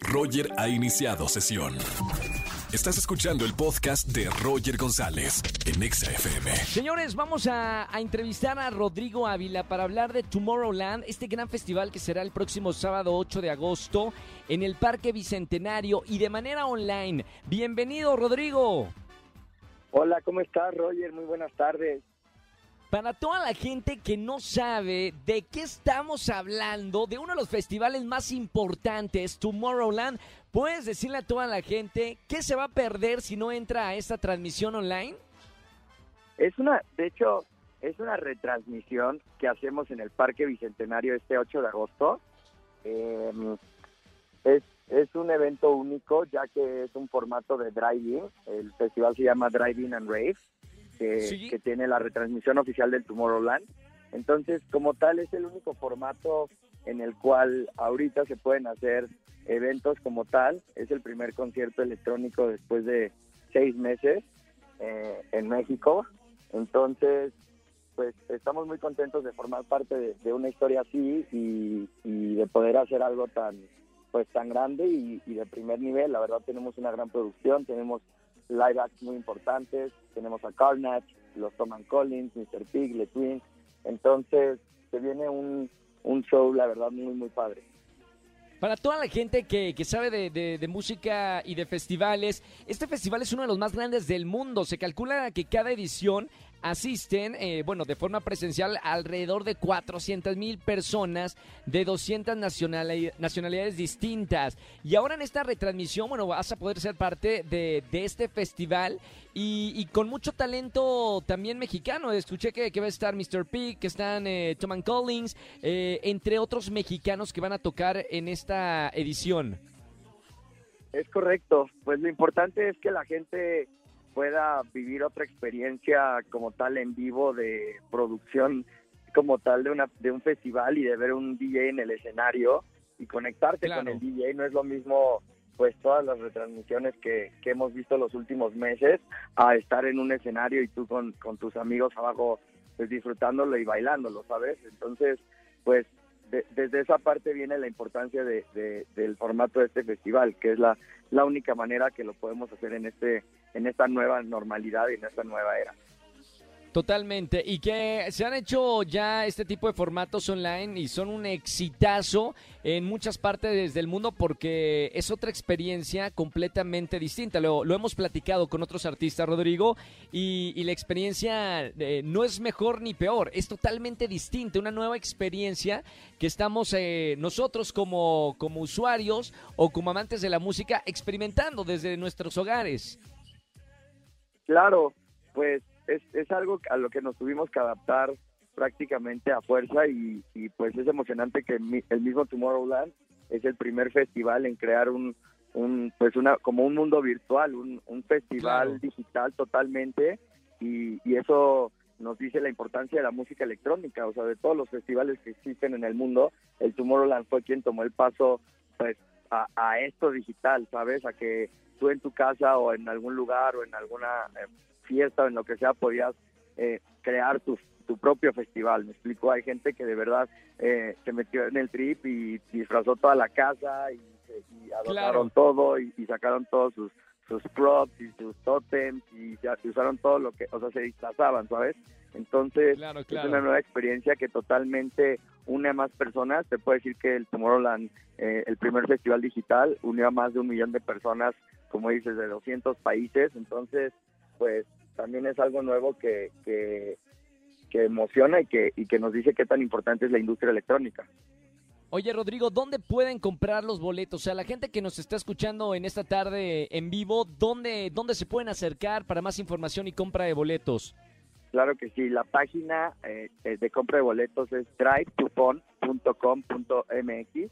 Roger ha iniciado sesión. Estás escuchando el podcast de Roger González en Exa FM. Señores, vamos a, a entrevistar a Rodrigo Ávila para hablar de Tomorrowland, este gran festival que será el próximo sábado 8 de agosto en el Parque Bicentenario y de manera online. Bienvenido, Rodrigo. Hola, ¿cómo estás, Roger? Muy buenas tardes. Para toda la gente que no sabe de qué estamos hablando, de uno de los festivales más importantes, Tomorrowland, ¿puedes decirle a toda la gente qué se va a perder si no entra a esta transmisión online? Es una, de hecho, es una retransmisión que hacemos en el Parque Bicentenario este 8 de agosto. Eh, es, es un evento único ya que es un formato de drive-in. El festival se llama Drive-in and Rave que, Sí. que tiene la retransmisión oficial del Tomorrowland. Entonces, como tal, es el único formato en el cual ahorita se pueden hacer eventos como tal. Es el primer concierto electrónico después de seis meses eh, en México. Entonces, pues estamos muy contentos de formar parte de, de una historia así y, y de poder hacer algo tan pues tan grande y, y de primer nivel. La verdad tenemos una gran producción, tenemos live acts muy importantes, tenemos a Carnage, los Tom and Collins, Mr. Pig, Le Twins. Entonces, se viene un, un show, la verdad, muy, muy padre. Para toda la gente que, que sabe de, de- de música y de festivales, este festival es uno de los más grandes del mundo. Se calcula que cada edición asisten, eh, bueno, de forma presencial, alrededor de 400 mil personas de 200 nacionali- nacionalidades distintas. Y ahora en esta retransmisión, bueno, vas a poder ser parte de, este festival y, con mucho talento también mexicano. Escuché que, va a estar Mr. Pig, que están eh, Tom and Collins, eh, entre otros mexicanos que van a tocar en esta edición. Es correcto. Pues lo importante es que la gente pueda vivir otra experiencia como tal en vivo de producción como tal de una de un festival y de ver un DJ en el escenario y conectarte Claro. con el DJ no es lo mismo pues todas las retransmisiones que, que hemos visto los últimos meses a estar en un escenario y tú con, con tus amigos abajo pues disfrutándolo y bailándolo, ¿sabes? Entonces, pues de- desde esa parte viene la importancia de- del formato de este festival, que es la, la única manera que lo podemos hacer en este en esta nueva normalidad y en esta nueva era. Totalmente. Y que se han hecho ya este tipo de formatos online y son un exitazo en muchas partes del mundo porque es otra experiencia completamente distinta. Lo, hemos platicado con otros artistas, Rodrigo, y, y la experiencia eh, no es mejor ni peor, es totalmente distinta, una nueva experiencia que estamos eh, nosotros como, como usuarios o como amantes de la música experimentando desde nuestros hogares. Claro, pues es, es algo a lo que nos tuvimos que adaptar prácticamente a fuerza y, y, pues es emocionante que mi- el mismo Tomorrowland es el primer festival en crear un, un pues una como un mundo virtual, un, un festival Claro. digital totalmente y, y eso nos dice la importancia de la música electrónica, o sea, de todos los festivales que existen en el mundo, el Tomorrowland fue quien tomó el paso pues a, a esto digital, ¿sabes? A que tú en tu casa o en algún lugar o en alguna eh, fiesta o en lo que sea podías eh, crear tu, tu propio festival. Me explico, hay gente que de verdad eh, se metió en el trip y disfrazó toda la casa y, y adornaron todo y, y sacaron todos sus sus props y sus totems y y usaron todo lo que, o sea, se disfrazaban, ¿sabes? Entonces, Claro, es claro. una nueva experiencia que totalmente une a más personas. Te puedo decir que el Tomorrowland, eh, el primer festival digital, unió a más de un millón de personas, como dices, de 200 países. Entonces, pues también es algo nuevo que, que, que emociona y que, y que nos dice qué tan importante es la industria electrónica. Oye, Rodrigo, ¿dónde pueden comprar los boletos? O sea, la gente que nos está escuchando en esta tarde en vivo, ¿dónde, dónde se pueden acercar para más información y compra de boletos? Claro que sí, la página eh, eh, de compra de boletos es drive2fun.com.mx,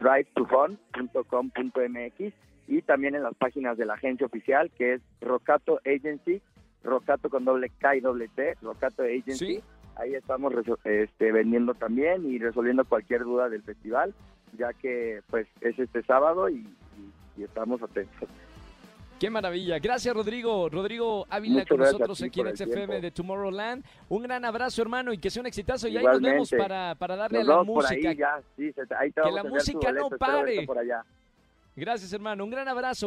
drive2fun.com.mx y también en las páginas de la agencia oficial que es Rocato Agency, Rocato con doble K y doble T, Rocato Agency. Sí. Ahí estamos este, vendiendo también y resolviendo cualquier duda del festival, ya que pues es este sábado y, y- y estamos atentos. Qué maravilla. Gracias, Rodrigo. Rodrigo Ávila Muchas con nosotros aquí en XFM de Tomorrowland. Un gran abrazo, hermano, y que sea un exitazo. Y ahí nos vemos para, para darle a la música. ahí ya, sí, ahí Que la música no boleto, pare. por allá. Gracias, hermano. Un gran abrazo.